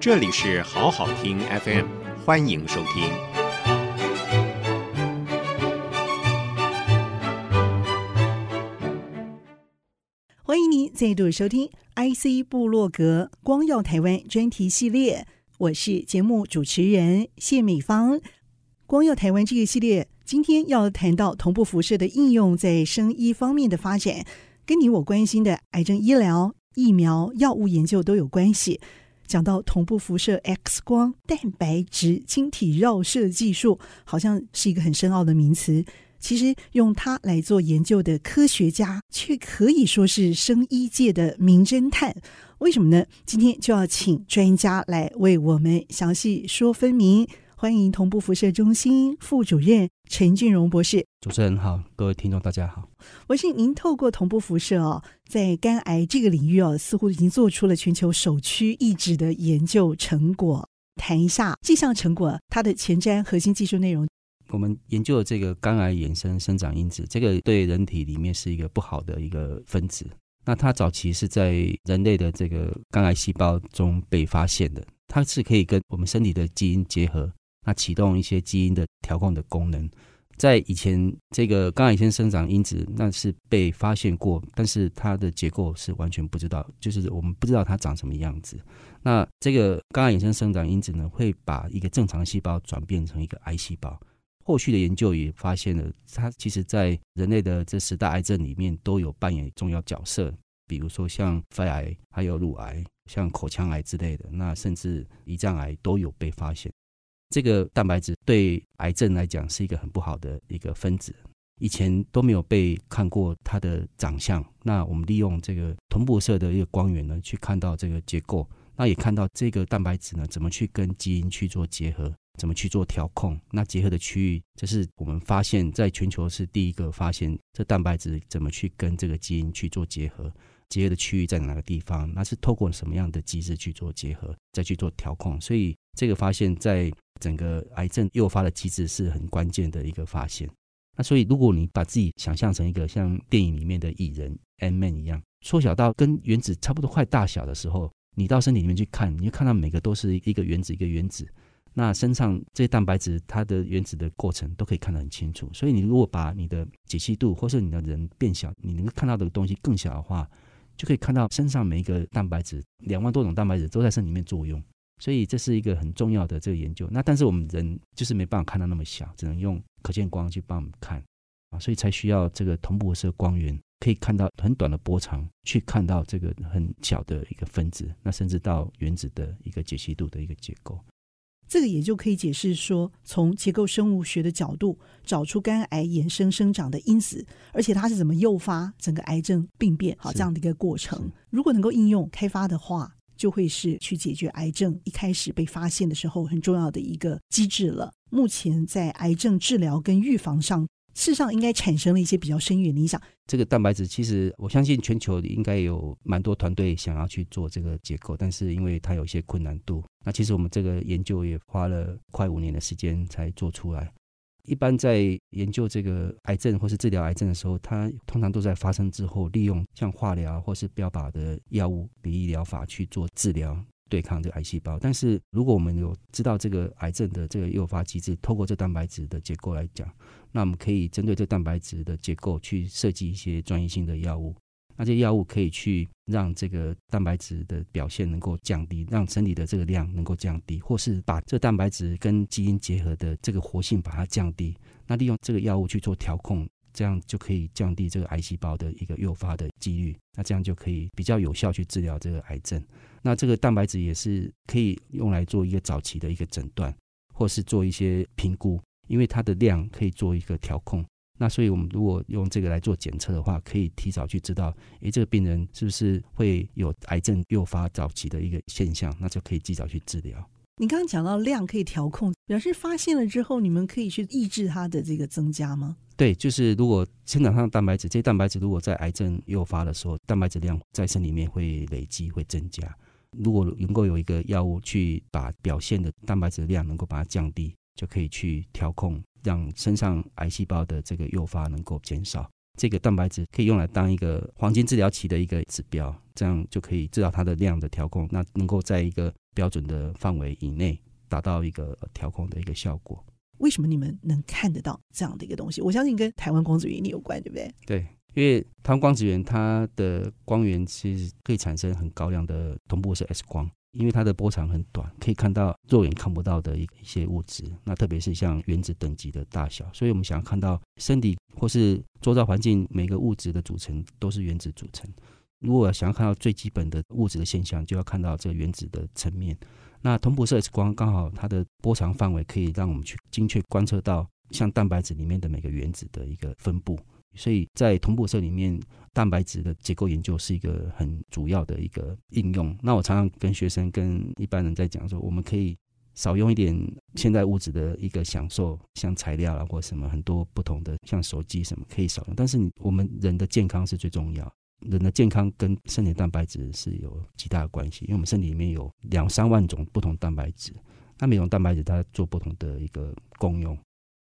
这里是好好听 FM，欢迎收听。欢迎您再度收听 IC 部落格光耀台湾专题系列，我是节目主持人谢美芳。光耀台湾这个系列今天要谈到同步辐射的应用在生医方面的发展，跟你我关心的癌症医疗、疫苗、药物研究都有关系。讲到同步辐射 X 光蛋白质晶体绕射技术，好像是一个很深奥的名词。其实用它来做研究的科学家，却可以说是生医界的名侦探。为什么呢？今天就要请专家来为我们详细说分明。欢迎同步辐射中心副主任陈俊荣博士。主持人好，各位听众大家好。我是您透过同步辐射哦，在肝癌这个领域哦，似乎已经做出了全球首屈一指的研究成果。谈一下这项成果，它的前瞻核心技术内容。我们研究的这个肝癌衍生生长因子，这个对人体里面是一个不好的一个分子。那它早期是在人类的这个肝癌细胞中被发现的，它是可以跟我们身体的基因结合。那启动一些基因的调控的功能，在以前这个肝癌先生长因子那是被发现过，但是它的结构是完全不知道，就是我们不知道它长什么样子。那这个肝癌衍生生长因子呢，会把一个正常细胞转变成一个癌细胞。后续的研究也发现了，它其实在人类的这十大癌症里面都有扮演重要角色，比如说像肺癌、还有乳癌、像口腔癌之类的，那甚至胰脏癌都有被发现。这个蛋白质对癌症来讲是一个很不好的一个分子，以前都没有被看过它的长相。那我们利用这个同步色的一个光源呢，去看到这个结构，那也看到这个蛋白质呢怎么去跟基因去做结合，怎么去做调控。那结合的区域，这是我们发现在全球是第一个发现这蛋白质怎么去跟这个基因去做结合。结合的区域在哪个地方？那是透过什么样的机制去做结合，再去做调控？所以这个发现，在整个癌症诱发的机制是很关键的一个发现。那所以，如果你把自己想象成一个像电影里面的蚁人 Ant-Man 一样，缩小到跟原子差不多快大小的时候，你到身体里面去看，你就看到每个都是一个原子一个原子。那身上这些蛋白质，它的原子的过程都可以看得很清楚。所以，你如果把你的解析度，或是你的人变小，你能够看到的东西更小的话，就可以看到身上每一个蛋白质，两万多种蛋白质都在身里面作用，所以这是一个很重要的这个研究。那但是我们人就是没办法看到那么小，只能用可见光去帮我们看啊，所以才需要这个同步射光源，可以看到很短的波长，去看到这个很小的一个分子，那甚至到原子的一个解析度的一个结构。这个也就可以解释说，从结构生物学的角度找出肝癌衍生生长的因子，而且它是怎么诱发整个癌症病变，好这样的一个过程。如果能够应用开发的话，就会是去解决癌症一开始被发现的时候很重要的一个机制了。目前在癌症治疗跟预防上。事实上，应该产生了一些比较深远的影响。这个蛋白质，其实我相信全球应该有蛮多团队想要去做这个结构，但是因为它有一些困难度，那其实我们这个研究也花了快五年的时间才做出来。一般在研究这个癌症或是治疗癌症的时候，它通常都在发生之后，利用像化疗或是标靶的药物、比例疗法去做治疗。对抗这个癌细胞，但是如果我们有知道这个癌症的这个诱发机制，透过这蛋白质的结构来讲，那我们可以针对这蛋白质的结构去设计一些专业性的药物。那些药物可以去让这个蛋白质的表现能够降低，让身体的这个量能够降低，或是把这蛋白质跟基因结合的这个活性把它降低。那利用这个药物去做调控。这样就可以降低这个癌细胞的一个诱发的几率，那这样就可以比较有效去治疗这个癌症。那这个蛋白质也是可以用来做一个早期的一个诊断，或是做一些评估，因为它的量可以做一个调控。那所以我们如果用这个来做检测的话，可以提早去知道，诶，这个病人是不是会有癌症诱发早期的一个现象，那就可以及早去治疗。你刚刚讲到量可以调控，表示发现了之后，你们可以去抑制它的这个增加吗？对，就是如果生长上的蛋白质，这些蛋白质如果在癌症诱发的时候，蛋白质量在身里面会累积，会增加。如果能够有一个药物去把表现的蛋白质量能够把它降低，就可以去调控，让身上癌细胞的这个诱发能够减少。这个蛋白质可以用来当一个黄金治疗期的一个指标，这样就可以知道它的量的调控，那能够在一个标准的范围以内达到一个调控的一个效果。为什么你们能看得到这样的一个东西？我相信跟台湾光子原理有关，对不对？对，因为台湾光子源它的光源其实可以产生很高量的同步式 X 光。因为它的波长很短，可以看到肉眼看不到的一一些物质，那特别是像原子等级的大小，所以我们想要看到身体或是周遭环境每个物质的组成都是原子组成。如果想要看到最基本的物质的现象，就要看到这个原子的层面。那同步色 X 光刚好它的波长范围可以让我们去精确观测到像蛋白质里面的每个原子的一个分布。所以在同步色里面，蛋白质的结构研究是一个很主要的一个应用。那我常常跟学生、跟一般人在讲说，我们可以少用一点现在物质的一个享受，像材料啊或什么很多不同的，像手机什么可以少用。但是你我们人的健康是最重要，人的健康跟身体蛋白质是有极大的关系，因为我们身体里面有两三万种不同蛋白质，那每种蛋白质它做不同的一个功用，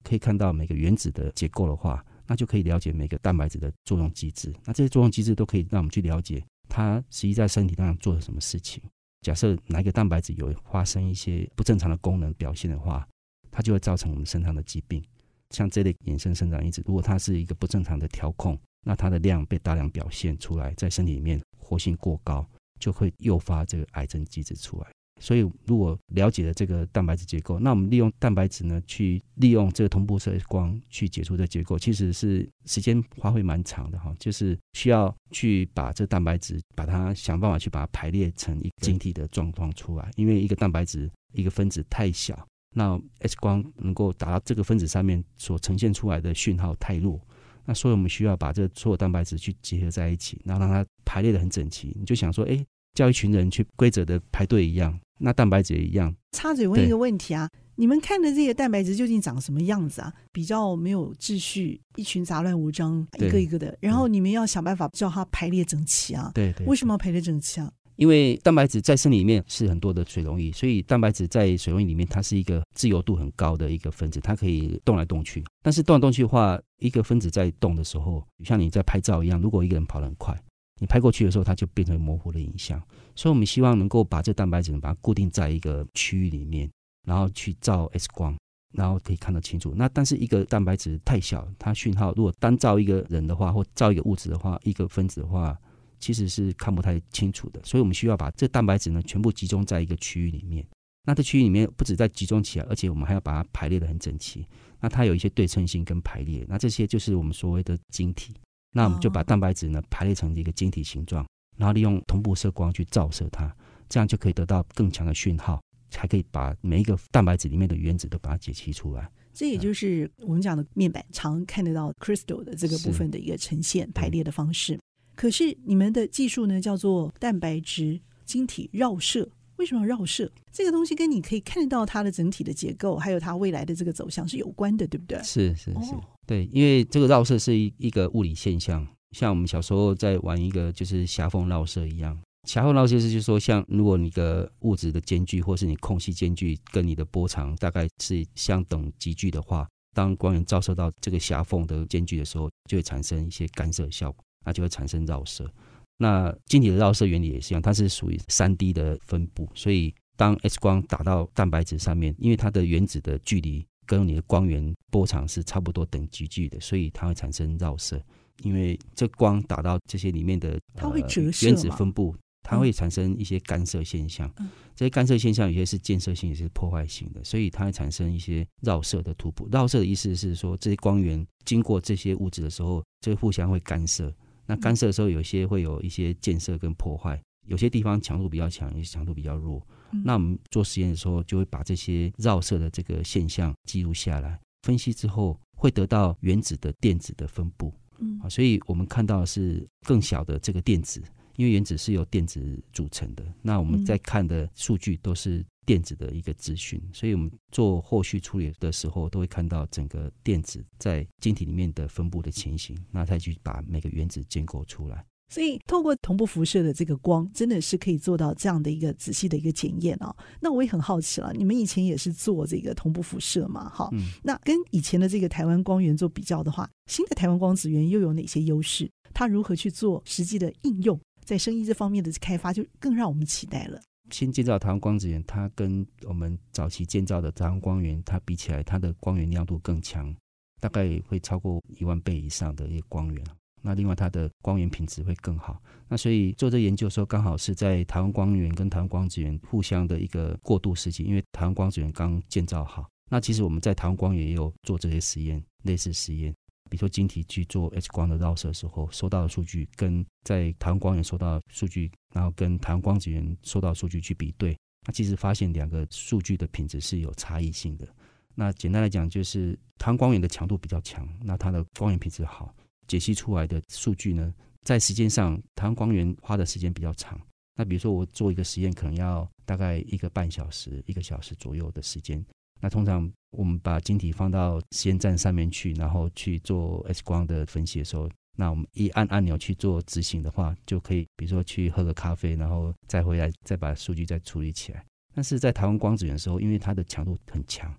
可以看到每个原子的结构的话。那就可以了解每个蛋白质的作用机制，那这些作用机制都可以让我们去了解它实际在身体上做了什么事情。假设哪一个蛋白质有发生一些不正常的功能表现的话，它就会造成我们身上的疾病。像这类衍生生长因子，如果它是一个不正常的调控，那它的量被大量表现出来，在身体里面活性过高，就会诱发这个癌症机制出来。所以，如果了解了这个蛋白质结构，那我们利用蛋白质呢，去利用这个同步色光去解除这结构，其实是时间花费蛮长的哈。就是需要去把这蛋白质，把它想办法去把它排列成一个晶体的状况出来。因为一个蛋白质一个分子太小，那 X 光能够达到这个分子上面所呈现出来的讯号太弱，那所以我们需要把这所有蛋白质去结合在一起，然后让它排列得很整齐。你就想说，哎。叫一群人去规则的排队一样，那蛋白质也一样。插嘴问一个问题啊，你们看的这个蛋白质究竟长什么样子啊？比较没有秩序，一群杂乱无章，一个一个的。然后你们要想办法叫它排列整齐啊。对对。为什么要排列整齐啊？因为蛋白质在身体里面是很多的水溶液，所以蛋白质在水溶液里面，它是一个自由度很高的一个分子，它可以动来动去。但是动来动去的话，一个分子在动的时候，像你在拍照一样，如果一个人跑得很快。你拍过去的时候，它就变成模糊的影像。所以，我们希望能够把这蛋白质把它固定在一个区域里面，然后去照 X 光，然后可以看得清楚。那但是一个蛋白质太小，它讯号如果单照一个人的话，或照一个物质的话，一个分子的话，其实是看不太清楚的。所以我们需要把这蛋白质呢全部集中在一个区域里面。那这区域里面不止在集中起来，而且我们还要把它排列得很整齐。那它有一些对称性跟排列，那这些就是我们所谓的晶体。那我们就把蛋白质呢排列成一个晶体形状，然后利用同步射光去照射它，这样就可以得到更强的讯号，才可以把每一个蛋白质里面的原子都把它解析出来。这也就是我们讲的面板常看得到 crystal 的这个部分的一个呈现排列的方式。可是你们的技术呢叫做蛋白质晶体绕射，为什么要绕射？这个东西跟你可以看得到它的整体的结构，还有它未来的这个走向是有关的，对不对？是是是。哦对，因为这个绕射是一一个物理现象，像我们小时候在玩一个就是狭缝绕射一样。狭缝绕射是就是说，像如果你的物质的间距，或是你空隙间距跟你的波长大概是相等级距的话，当光源照射到这个狭缝的间距的时候，就会产生一些干涉效果，那就会产生绕射。那晶体的绕射原理也是一样，它是属于三 D 的分布，所以当 X 光打到蛋白质上面，因为它的原子的距离。跟你的光源波长是差不多等级距的，所以它会产生绕射。因为这光打到这些里面的，它会折射、呃、原子分布，它会产生一些干涉现象。嗯、这些干涉现象有些是建设性，有些是破坏性的，所以它会产生一些绕射的突破。绕射的意思是说，这些光源经过这些物质的时候，这个互相会干涉。那干涉的时候，有些会有一些建设跟破坏，有些地方强度比较强，有些强度比较弱。那我们做实验的时候，就会把这些绕射的这个现象记录下来，分析之后会得到原子的电子的分布。嗯，所以我们看到的是更小的这个电子，因为原子是由电子组成的。那我们在看的数据都是电子的一个资讯，所以我们做后续处理的时候，都会看到整个电子在晶体里面的分布的情形，那再去把每个原子建构出来。所以，透过同步辐射的这个光，真的是可以做到这样的一个仔细的一个检验哦。那我也很好奇了，你们以前也是做这个同步辐射嘛？哈、嗯，那跟以前的这个台湾光源做比较的话，新的台湾光子源又有哪些优势？它如何去做实际的应用，在生意这方面的开发，就更让我们期待了。新建造台湾光子源，它跟我们早期建造的台湾光源，它比起来，它的光源亮度更强，大概会超过一万倍以上的一个光源。那另外它的光源品质会更好，那所以做这研究的时候，刚好是在台湾光源跟台湾光子源互相的一个过渡时期，因为台湾光子源刚建造好。那其实我们在台湾光源也有做这些实验，类似实验，比如说晶体去做 X 光的绕射的时候，收到的数据跟在台湾光源收到的数据，然后跟台湾光子源收到的数据去比对，那其实发现两个数据的品质是有差异性的。那简单来讲，就是台湾光源的强度比较强，那它的光源品质好。解析出来的数据呢，在时间上，台湾光源花的时间比较长。那比如说，我做一个实验，可能要大概一个半小时、一个小时左右的时间。那通常我们把晶体放到实验站上面去，然后去做 X 光的分析的时候，那我们一按按钮去做执行的话，就可以，比如说去喝个咖啡，然后再回来，再把数据再处理起来。但是在台湾光子源的时候，因为它的强度很强。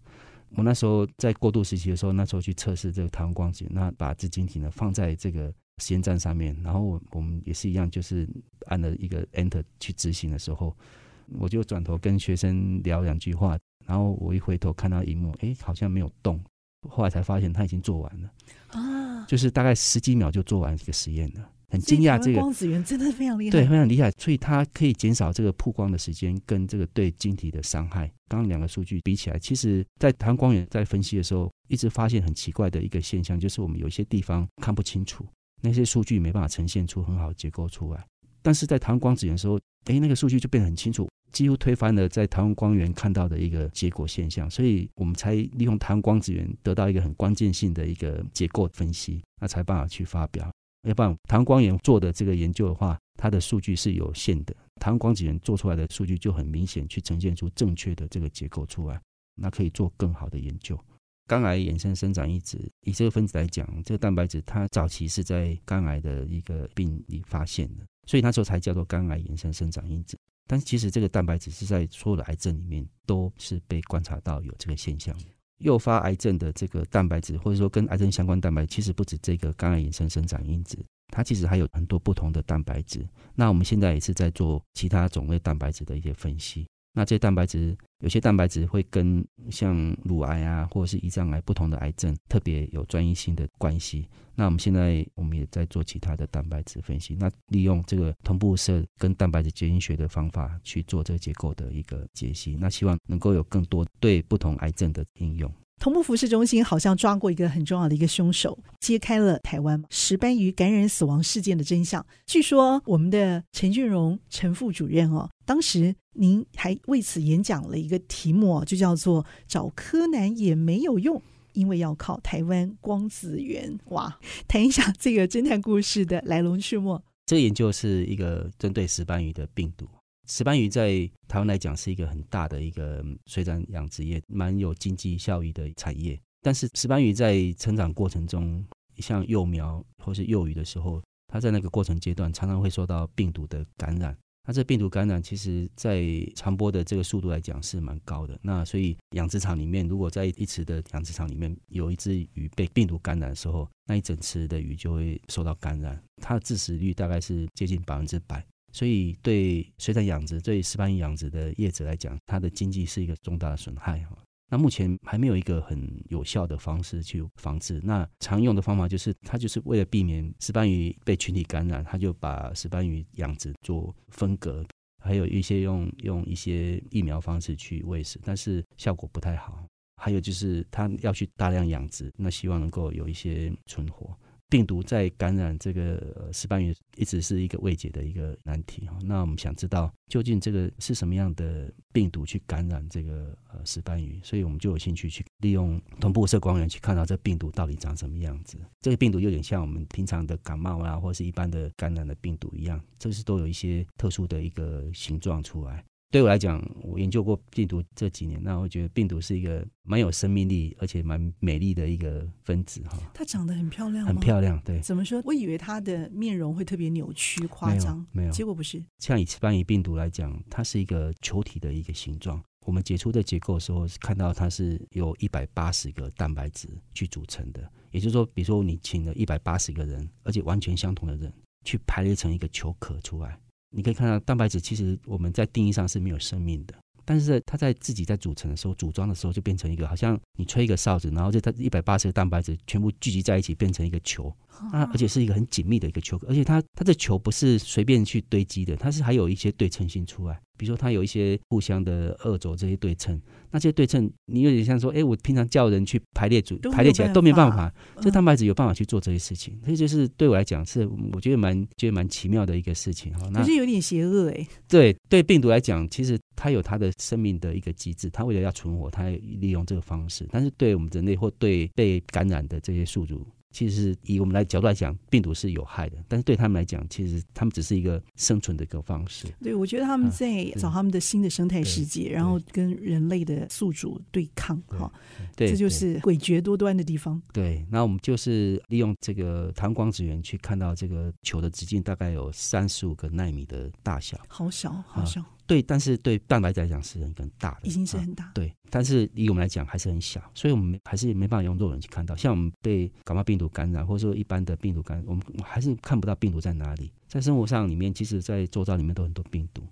我那时候在过渡时期的时候，那时候去测试这个台湾光子，那把这晶体呢放在这个实验站上面，然后我们也是一样，就是按了一个 Enter 去执行的时候，我就转头跟学生聊两句话，然后我一回头看到荧幕，哎，好像没有动，后来才发现他已经做完了，啊，就是大概十几秒就做完这个实验了。很惊讶，这个光子源真的非常厉害，对，非常厉害，所以它可以减少这个曝光的时间跟这个对晶体的伤害。刚刚两个数据比起来，其实在台湾光源在分析的时候，一直发现很奇怪的一个现象，就是我们有些地方看不清楚，那些数据没办法呈现出很好的结构出来。但是在台湾光子源的时候，哎，那个数据就变得很清楚，几乎推翻了在台湾光源看到的一个结果现象，所以我们才利用台湾光子源得到一个很关键性的一个结构分析，那才办法去发表。要不然，台湾光源做的这个研究的话，它的数据是有限的。台湾光子源做出来的数据就很明显，去呈现出正确的这个结构出来，那可以做更好的研究。肝癌衍生生长因子，以这个分子来讲，这个蛋白质它早期是在肝癌的一个病理发现的，所以那时候才叫做肝癌衍生生长因子。但其实这个蛋白质是在所有的癌症里面都是被观察到有这个现象的。诱发癌症的这个蛋白质，或者说跟癌症相关蛋白，其实不止这个肝癌衍生生长因子，它其实还有很多不同的蛋白质。那我们现在也是在做其他种类蛋白质的一些分析。那这些蛋白质，有些蛋白质会跟像乳癌啊，或者是胰脏癌不同的癌症特别有专一性的关系。那我们现在我们也在做其他的蛋白质分析，那利用这个同步射跟蛋白质结晶学的方法去做这个结构的一个解析。那希望能够有更多对不同癌症的应用。同步辐射中心好像抓过一个很重要的一个凶手，揭开了台湾石斑鱼感染死亡事件的真相。据说我们的陈俊荣陈副主任哦，当时您还为此演讲了一个题目，就叫做“找柯南也没有用，因为要靠台湾光子源”。哇，谈一下这个侦探故事的来龙去脉。这个研究是一个针对石斑鱼的病毒。石斑鱼在台湾来讲是一个很大的一个水产养殖业，蛮有经济效益的产业。但是石斑鱼在成长过程中，像幼苗或是幼鱼的时候，它在那个过程阶段常常会受到病毒的感染。那这病毒感染其实在传播的这个速度来讲是蛮高的。那所以养殖场里面，如果在一池的养殖场里面有一只鱼被病毒感染的时候，那一整池的鱼就会受到感染，它的致死率大概是接近百分之百。所以，对水产养殖、对石斑鱼养殖的业者来讲，它的经济是一个重大的损害哈。那目前还没有一个很有效的方式去防治。那常用的方法就是，它就是为了避免石斑鱼被群体感染，它就把石斑鱼养殖做分隔，还有一些用用一些疫苗方式去喂食，但是效果不太好。还有就是，它要去大量养殖，那希望能够有一些存活。病毒在感染这个石斑鱼，一直是一个未解的一个难题哈。那我们想知道究竟这个是什么样的病毒去感染这个呃石斑鱼，所以我们就有兴趣去利用同步射光源去看到这病毒到底长什么样子。这个病毒有点像我们平常的感冒啊，或是一般的感染的病毒一样，这是都有一些特殊的一个形状出来。对我来讲，我研究过病毒这几年，那我觉得病毒是一个蛮有生命力，而且蛮美丽的一个分子哈。它长得很漂亮，很漂亮，对。怎么说？我以为它的面容会特别扭曲、夸张，没有，没有，结果不是。像以斯班牙病毒来讲，它是一个球体的一个形状。我们解出的结构的时候，看到它是由一百八十个蛋白质去组成的。也就是说，比如说你请了一百八十个人，而且完全相同的人，去排列成一个球壳出来，你可以看到蛋白质其实我们在定义上是没有生命的。但是它在自己在组成的时候，组装的时候就变成一个，好像你吹一个哨子，然后就它一百八十个蛋白质全部聚集在一起，变成一个球啊，而且是一个很紧密的一个球，而且它它的球不是随便去堆积的，它是还有一些对称性出来，比如说它有一些互相的二轴这些对称，那这些对称你有点像说，哎，我平常叫人去排列组排列起来都没办法，这蛋白质有办法去做这些事情，所以就是对我来讲是我觉得蛮觉得蛮奇妙的一个事情哈，那可是有点邪恶哎，对对，病毒来讲其实。它有它的生命的一个机制，它为了要存活，它利用这个方式。但是对我们人类或对被感染的这些宿主，其实以我们来角度来讲，病毒是有害的。但是对他们来讲，其实他们只是一个生存的一个方式。对，我觉得他们在找他们的新的生态世界，然后跟人类的宿主对抗。哈，对，这就是诡谲多端的地方。对，那我们就是利用这个台湾光子源去看到这个球的直径大概有三十五个纳米的大小，好小，好小。对，但是对蛋白质来讲是很很大的，已经是很大。啊。对，但是以我们来讲还是很小，所以我们还是没办法用肉眼去看到。像我们被感冒病毒感染，或者说一般的病毒感染，我们还是看不到病毒在哪里。在生活上里面，其实，在周遭里面都很多病毒，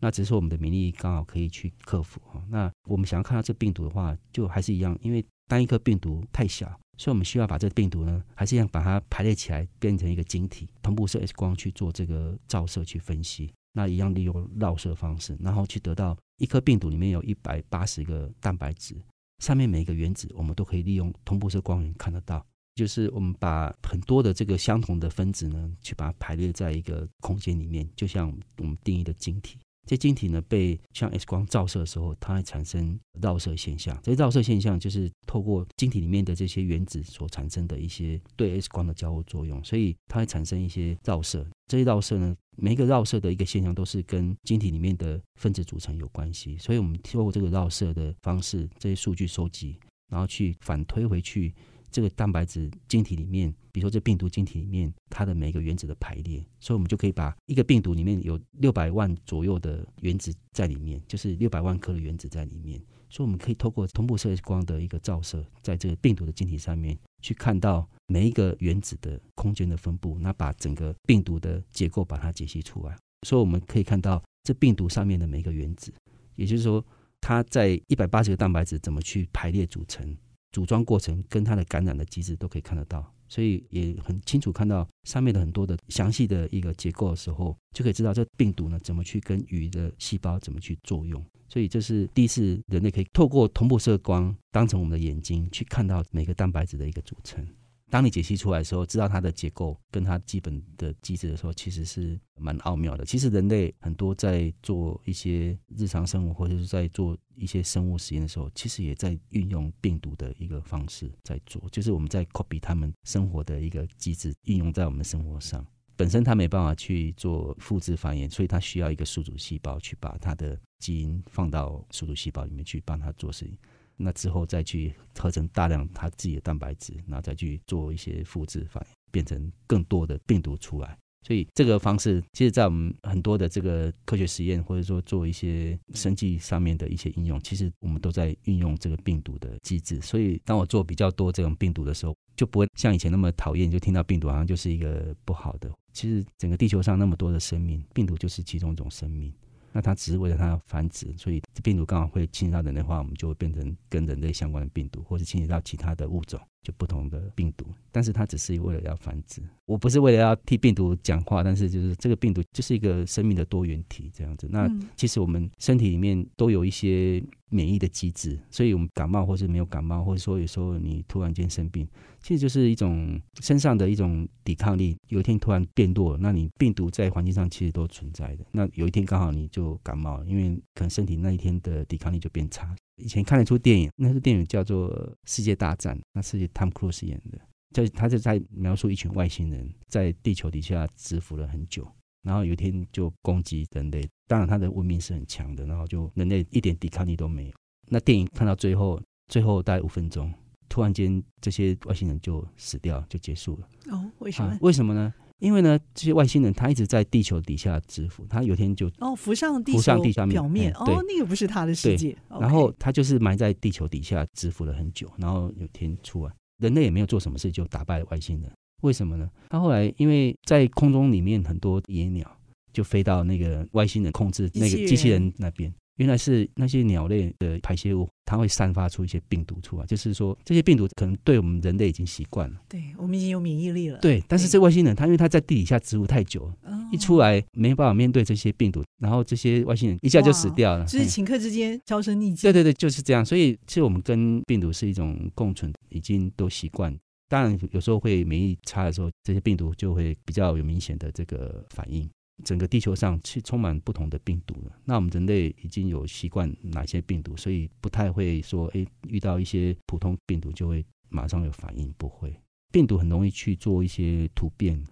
那只是说我们的免疫力刚好可以去克服哈。那我们想要看到这病毒的话，就还是一样，因为单一颗病毒太小，所以我们需要把这个病毒呢，还是一样把它排列起来，变成一个晶体，同步射 X 光去做这个照射去分析。那一样利用绕射方式，然后去得到一颗病毒里面有一百八十个蛋白质，上面每一个原子我们都可以利用同步射光源看得到。就是我们把很多的这个相同的分子呢，去把它排列在一个空间里面，就像我们定义的晶体。这晶体呢，被像 X 光照射的时候，它会产生绕射现象。这些绕射现象就是透过晶体里面的这些原子所产生的一些对 X 光的交互作用，所以它会产生一些绕射。这些绕射呢，每一个绕射的一个现象都是跟晶体里面的分子组成有关系。所以我们透过这个绕射的方式，这些数据收集，然后去反推回去。这个蛋白质晶体里面，比如说这病毒晶体里面，它的每一个原子的排列，所以我们就可以把一个病毒里面有六百万左右的原子在里面，就是六百万颗的原子在里面，所以我们可以透过同步射光的一个照射，在这个病毒的晶体上面去看到每一个原子的空间的分布，那把整个病毒的结构把它解析出来，所以我们可以看到这病毒上面的每一个原子，也就是说它在一百八十个蛋白质怎么去排列组成。组装过程跟它的感染的机制都可以看得到，所以也很清楚看到上面的很多的详细的一个结构的时候，就可以知道这病毒呢怎么去跟鱼的细胞怎么去作用。所以这是第一次人类可以透过同步射光当成我们的眼睛去看到每个蛋白质的一个组成。当你解析出来的时候，知道它的结构跟它基本的机制的时候，其实是蛮奥妙的。其实人类很多在做一些日常生活或者是在做一些生物实验的时候，其实也在运用病毒的一个方式在做，就是我们在 copy 他们生活的一个机制，应用在我们的生活上。本身它没办法去做复制繁衍，所以它需要一个宿主细胞去把它的基因放到宿主细胞里面去帮它做事情。那之后再去合成大量它自己的蛋白质，然后再去做一些复制反应，变成更多的病毒出来。所以这个方式，其实在我们很多的这个科学实验，或者说做一些生技上面的一些应用，其实我们都在运用这个病毒的机制。所以当我做比较多这种病毒的时候，就不会像以前那么讨厌，就听到病毒好像就是一个不好的。其实整个地球上那么多的生命，病毒就是其中一种生命。那它只是为了它繁殖，所以病毒刚好会侵袭到人类的话，我们就会变成跟人类相关的病毒，或者侵袭到其他的物种，就不同的病毒。但是它只是为了要繁殖，我不是为了要替病毒讲话，但是就是这个病毒就是一个生命的多元体这样子。那其实我们身体里面都有一些免疫的机制，所以我们感冒或是没有感冒，或者说有时候你突然间生病，其实就是一种身上的一种抵抗力。有一天突然变弱，那你病毒在环境上其实都存在的。那有一天刚好你就感冒了，因为可能身体那一天的抵抗力就变差。以前看了一出电影，那出电影叫做《世界大战》，那是 Tom Cruise 演的，就他就在描述一群外星人在地球底下蛰伏了很久。然后有一天就攻击人类。当然，他的文明是很强的，然后就人类一点抵抗力都没有。那电影看到最后，最后大概五分钟，突然间这些外星人就死掉，就结束了。哦，为什么？啊，为什么呢？因为呢，这些外星人他一直在地球底下蛰伏，他有天就哦浮上地浮上地下表面，嗯、哦，那个不是他的世界。然后他就是埋在地球底下蛰伏了很久，然后有天出来，人类也没有做什么事就打败了外星人。为什么呢？他后来因为在空中里面很多野鸟就飞到那个外星人控制那个机器人那边。原来是那些鸟类的排泄物，它会散发出一些病毒出来。就是说，这些病毒可能对我们人类已经习惯了，对我们已经有免疫力了。对，但是这外星人他因为他在地底下植物太久了，哦，一出来没办法面对这些病毒，然后这些外星人一下就死掉了。就是顷刻之间销声匿迹。对对对，就是这样。所以其实我们跟病毒是一种共存，已经都习惯。当然有时候会免疫差的时候，这些病毒就会比较有明显的这个反应。整个地球上是充满不同的病毒了。那我们人类已经有习惯哪些病毒，所以不太会说，哎，遇到一些普通病毒就会马上有反应，不会。病毒很容易去做一些突变，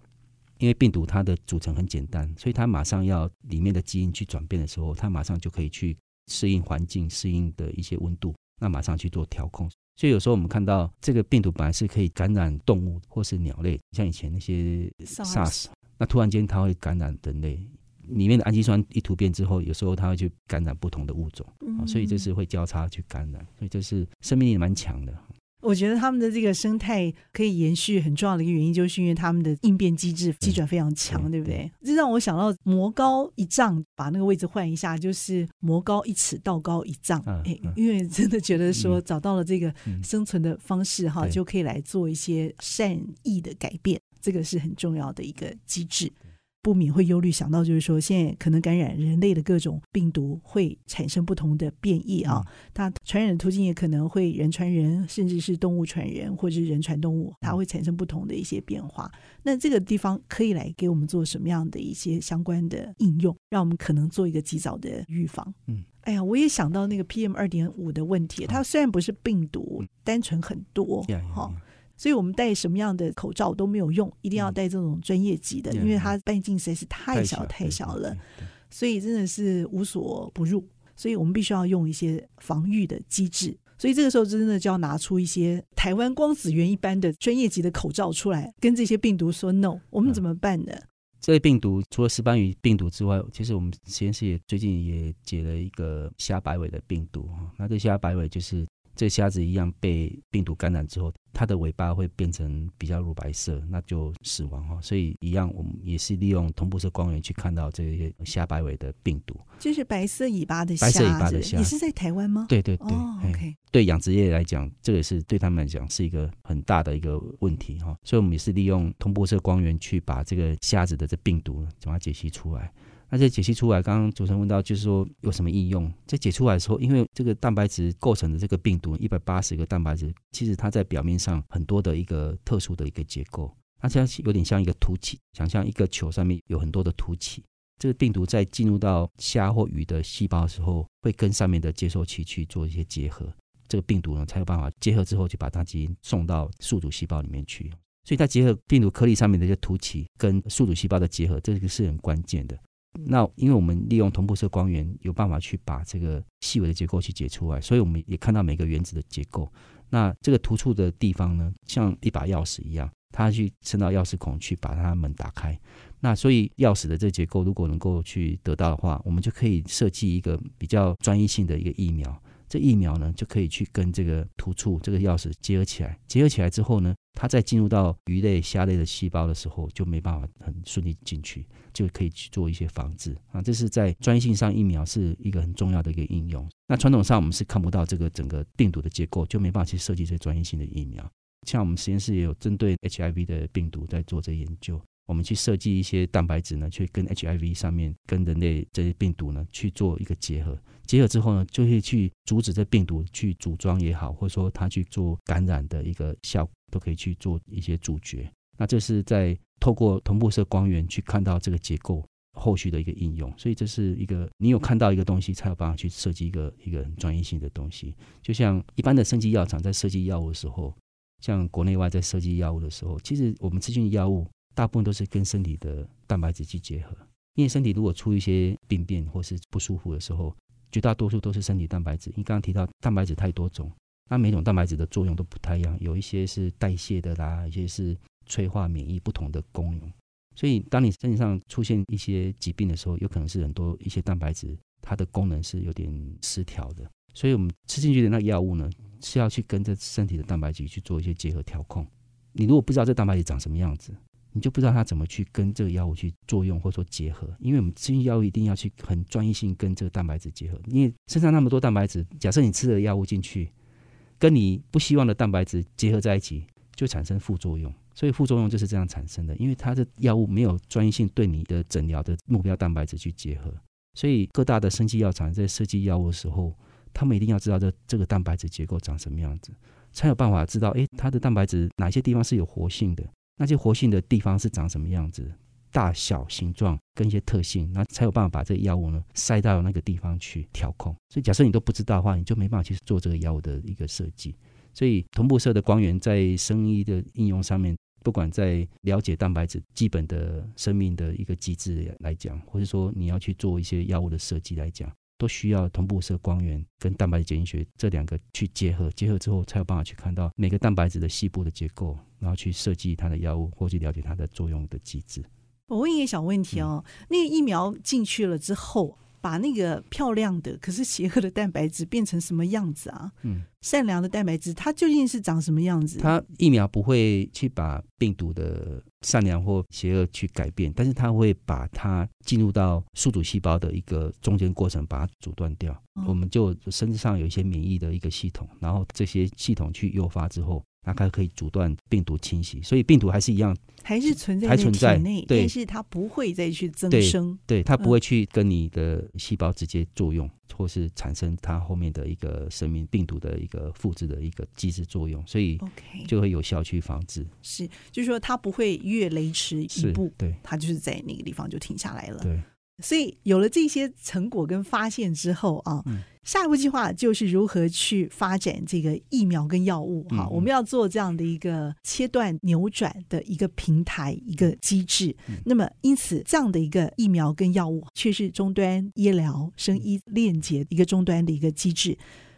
因为病毒它的组成很简单，所以它马上要里面的基因去转变的时候，它马上就可以去适应环境、适应的一些温度，那马上去做调控。所以有时候我们看到这个病毒本来是可以感染动物或是鸟类，像以前那些 SARS。那突然间，它会感染人类里面的氨基酸一突变之后，有时候它会去感染不同的物种，嗯、所以这是会交叉去感染，所以这是生命力蛮强的。我觉得他们的这个生态可以延续，很重要的一个原因，就是因为他们的应变机制机转非常强，对，对不对？这让我想到魔高一丈，把那个位置换一下，就是魔高一尺，道高一丈。哎、嗯嗯，因为真的觉得说找到了这个生存的方式哈、嗯，就可以来做一些善意的改变。这个是很重要的一个机制，不免会忧虑，想到就是说，现在可能感染人类的各种病毒会产生不同的变异啊，它传染的途径也可能会人传人，甚至是动物传人，或者是人传动物，它会产生不同的一些变化。那这个地方可以来给我们做什么样的一些相关的应用，让我们可能做一个及早的预防？嗯，哎呀，我也想到那个 PM 二点五的问题，它虽然不是病毒，单纯很多，哈。所以我们戴什么样的口罩都没有用，一定要戴这种专业级的，嗯、因为它半径实在是太小太小了，所以真的是无所不入。所以我们必须要用一些防御的机制。所以这个时候真的就要拿出一些台湾光子源一般的专业级的口罩出来，跟这些病毒说 no。我们怎么办呢？嗯、这些病毒除了石斑鱼病毒之外，其实我们实验室也最近也解了一个虾白尾的病毒。那这虾白尾就是。这虾子一样被病毒感染之后，它的尾巴会变成比较乳白色，那就死亡哈。所以一样，我们也是利用同步色光源去看到这些虾白尾的病毒。就是白色尾巴的虾，白色尾巴的虾，也是在台湾吗？对对对。哦，OK。对养殖业来讲，这个是对他们来讲是一个很大的一个问题哈。所以我们也是利用同步色光源去把这个虾子的这病毒把它解析出来。那这解析出来，刚刚主持人问到，就是说有什么应用？在解出来的时候，因为这个蛋白质构成的这个病毒一百八十个蛋白质，其实它在表面上很多的一个特殊的一个结构，它像有点像一个凸起，想象一个球上面有很多的凸起。这个病毒在进入到虾或鱼的细胞的时候，会跟上面的接收器去做一些结合，这个病毒呢才有办法结合之后，就把它基因送到宿主细胞里面去。所以它结合病毒颗粒上面的一些凸起跟宿主细胞的结合，这个是很关键的。那因为我们利用同步色光源，有办法去把这个细微的结构去解出来，所以我们也看到每个原子的结构。那这个突触的地方呢，像一把钥匙一样，它去伸到钥匙孔去把它门打开。那所以钥匙的这结构如果能够去得到的话，我们就可以设计一个比较专一性的一个疫苗。这疫苗呢，就可以去跟这个突触这个钥匙结合起来。结合起来之后呢，它在进入到鱼类、虾类的细胞的时候，就没办法很顺利进去，就可以去做一些防治啊。这是在专业性上，疫苗是一个很重要的一个应用。那传统上我们是看不到这个整个病毒的结构，就没办法去设计这专业性的疫苗。像我们实验室也有针对 HIV 的病毒在做这研究，我们去设计一些蛋白质呢，去跟 HIV 上面跟人类这些病毒呢去做一个结合。结合之后呢，就会去阻止这病毒去组装也好，或者说它去做感染的一个效果，都可以去做一些阻绝。那这是在透过同步色光源去看到这个结构后续的一个应用。所以这是一个你有看到一个东西，才有办法去设计一个一个很专业性的东西。就像一般的生技药厂在设计药物的时候，像国内外在设计药物的时候，其实我们吃进药物大部分都是跟身体的蛋白质去结合。因为身体如果出一些病变或是不舒服的时候，绝大多数都是身体蛋白质。你刚刚提到蛋白质太多种，那每种蛋白质的作用都不太一样，有一些是代谢的啦，有些是催化免疫不同的功能。所以当你身体上出现一些疾病的时候，有可能是很多一些蛋白质它的功能是有点失调的。所以我们吃进去的那个药物呢，是要去跟着身体的蛋白质去做一些结合调控。你如果不知道这蛋白质长什么样子，你就不知道它怎么去跟这个药物去作用或者说结合。因为我们吃进药物一定要去很专一性跟这个蛋白质结合。因为身上那么多蛋白质，假设你吃了药物进去，跟你不希望的蛋白质结合在一起，就产生副作用。所以副作用就是这样产生的，因为它的药物没有专一性对你的诊疗的目标蛋白质去结合。所以各大的生技药厂在设计药物的时候，他们一定要知道这这个蛋白质结构长什么样子，才有办法知道，哎，它的蛋白质哪些地方是有活性的，那些活性的地方是长什么样子，大小、形状跟一些特性，那才有办法把这个药物呢塞到那个地方去调控。所以假设你都不知道的话，你就没办法去做这个药物的一个设计。所以同步色的光源在生医的应用上面，不管在了解蛋白质基本的生命的一个机制来讲，或者说你要去做一些药物的设计来讲。都需要同步色光源跟蛋白质检验学这两个去结合，结合之后才有办法去看到每个蛋白质的细部的结构，然后去设计它的药物或去了解它的作用的机制。我问一个小问题哦，那个疫苗进去了之后。把那个漂亮的可是邪恶的蛋白质变成什么样子啊？嗯，善良的蛋白质它究竟是长什么样子？它疫苗不会去把病毒的善良或邪恶去改变，但是它会把它进入到宿主细胞的一个中间过程，把它阻断掉。哦、我们就身上有一些免疫的一个系统，然后这些系统去诱发之后。那它可以阻断病毒侵袭，所以病毒还是一样，还是存在在体内，对，但是它不会再去增生，对，它不会去跟你的细胞直接作用，嗯、或是产生它后面的一个生命病毒的一个复制的一个机制作用，所以就会有效去防治。是，就是说它不会越雷池一步，对，它就是在那个地方就停下来了。对。所以有了这些成果跟发现之后啊，嗯、下一步计划就是如何去发展这个疫苗跟药物哈。嗯、我们要做这样的一个切断扭转的一个平台一个机制。嗯、那么因此这样的一个疫苗跟药物却是终端医疗生医链接一个终端的一个机制，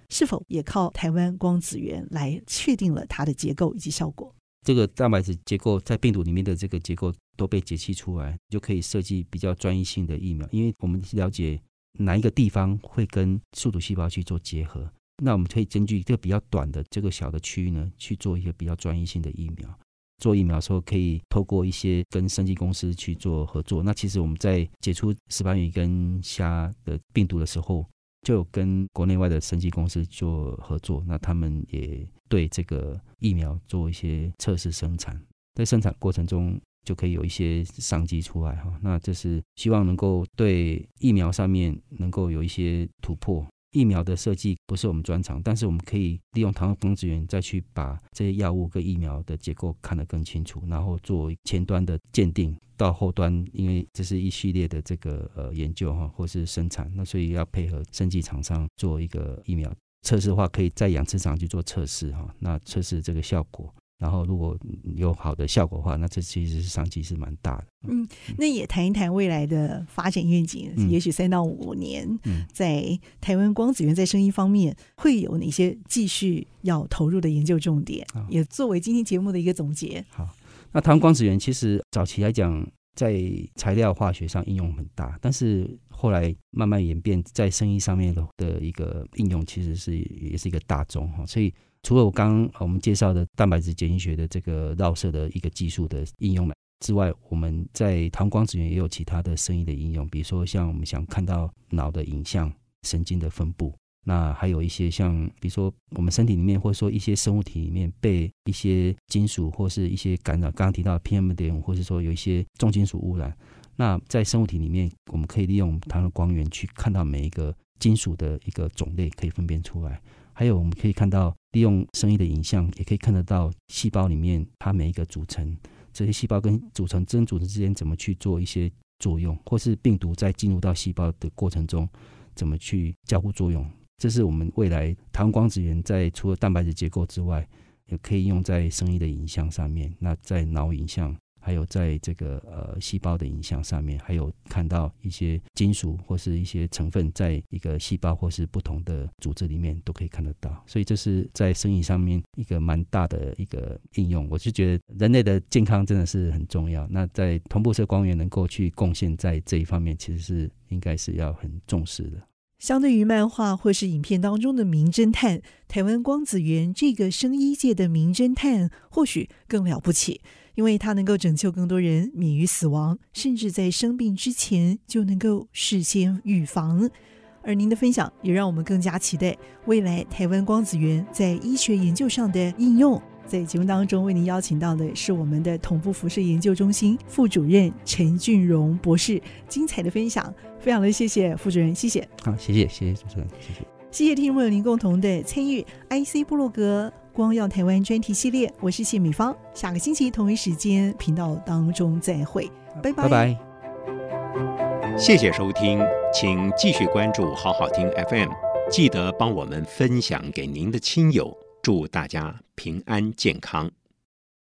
是否也靠台湾光子源来确定了它的结构以及效果？这个蛋白质结构在病毒里面的这个结构都被解析出来，就可以设计比较专一性的疫苗。因为我们了解哪一个地方会跟宿主细胞去做结合，那我们可以根据这个比较短的这个小的区域呢，去做一个比较专一性的疫苗。做疫苗的时候，可以透过一些跟生技公司去做合作。那其实我们在解除石斑鱼跟虾的病毒的时候，就跟国内外的生技公司做合作。那他们也对这个疫苗做一些测试生产，在生产过程中就可以有一些商机出来哈。那这是希望能够对疫苗上面能够有一些突破。疫苗的设计不是我们专长，但是我们可以利用台湾光子源再去把这些药物跟疫苗的结构看得更清楚，然后做前端的鉴定，到后端，因为这是一系列的这个呃研究哈，或是生产，那所以要配合生技厂商做一个疫苗测试的话，可以在养殖场去做测试哈，那测试这个效果。然后，如果有好的效果的话，那这其实是商机是蛮大的。嗯，那也谈一谈未来的发展愿景。嗯、也许三到五年，嗯、在台湾光子源在生医方面会有哪些继续要投入的研究重点？也作为今天节目的一个总结。好，那糖光子源其实早期来讲，在材料化学上应用很大，但是后来慢慢演变在生医上面的的一个应用，其实是也是一个大宗哈，所以。除了我刚刚我们介绍的蛋白质检验学的这个绕射的一个技术的应用之外，我们在糖光子源也有其他的生医的应用，比如说像我们想看到脑的影像、神经的分布，那还有一些像比如说我们身体里面或者说一些生物体里面被一些金属或是一些干扰，刚刚提到 PM 点五，或是说有一些重金属污染，那在生物体里面，我们可以利用它的光源去看到每一个金属的一个种类，可以分辨出来。还有，我们可以看到，利用生医的影像，也可以看得到细胞里面它每一个组成，这些细胞跟组成真组织之间怎么去做一些作用，或是病毒在进入到细胞的过程中怎么去交互作用。这是我们未来台湾光子源在除了蛋白质结构之外，也可以用在生医的影像上面。那在脑影像还有在这个呃细胞的影像上面，还有看到一些金属或是一些成分在一个细胞或是不同的组织里面都可以看得到，所以这是在生医上面一个蛮大的一个应用。我是觉得人类的健康真的是很重要，那在同步色光源能够去贡献在这一方面，其实是应该是要很重视的。相对于漫画或是影片当中的名侦探，台湾光子源这个生医界的名侦探或许更了不起。因为它能够拯救更多人免于死亡，甚至在生病之前就能够事先预防。而您的分享也让我们更加期待未来台湾光子源在医学研究上的应用。在节目当中为您邀请到的是我们的同步辐射研究中心副主任陈俊荣博士，精彩的分享，非常的谢谢副主任，谢谢。好，谢谢，谢谢主持人，谢谢。谢谢听众朋友您共同的参与，IC 部落格光耀台湾专题系列，我是谢美芳，下个星期同一时间频道当中再会，拜拜。拜拜。谢谢收听，请继续关注好好听 FM，记得帮我们分享给您的亲友，祝大家平安健康。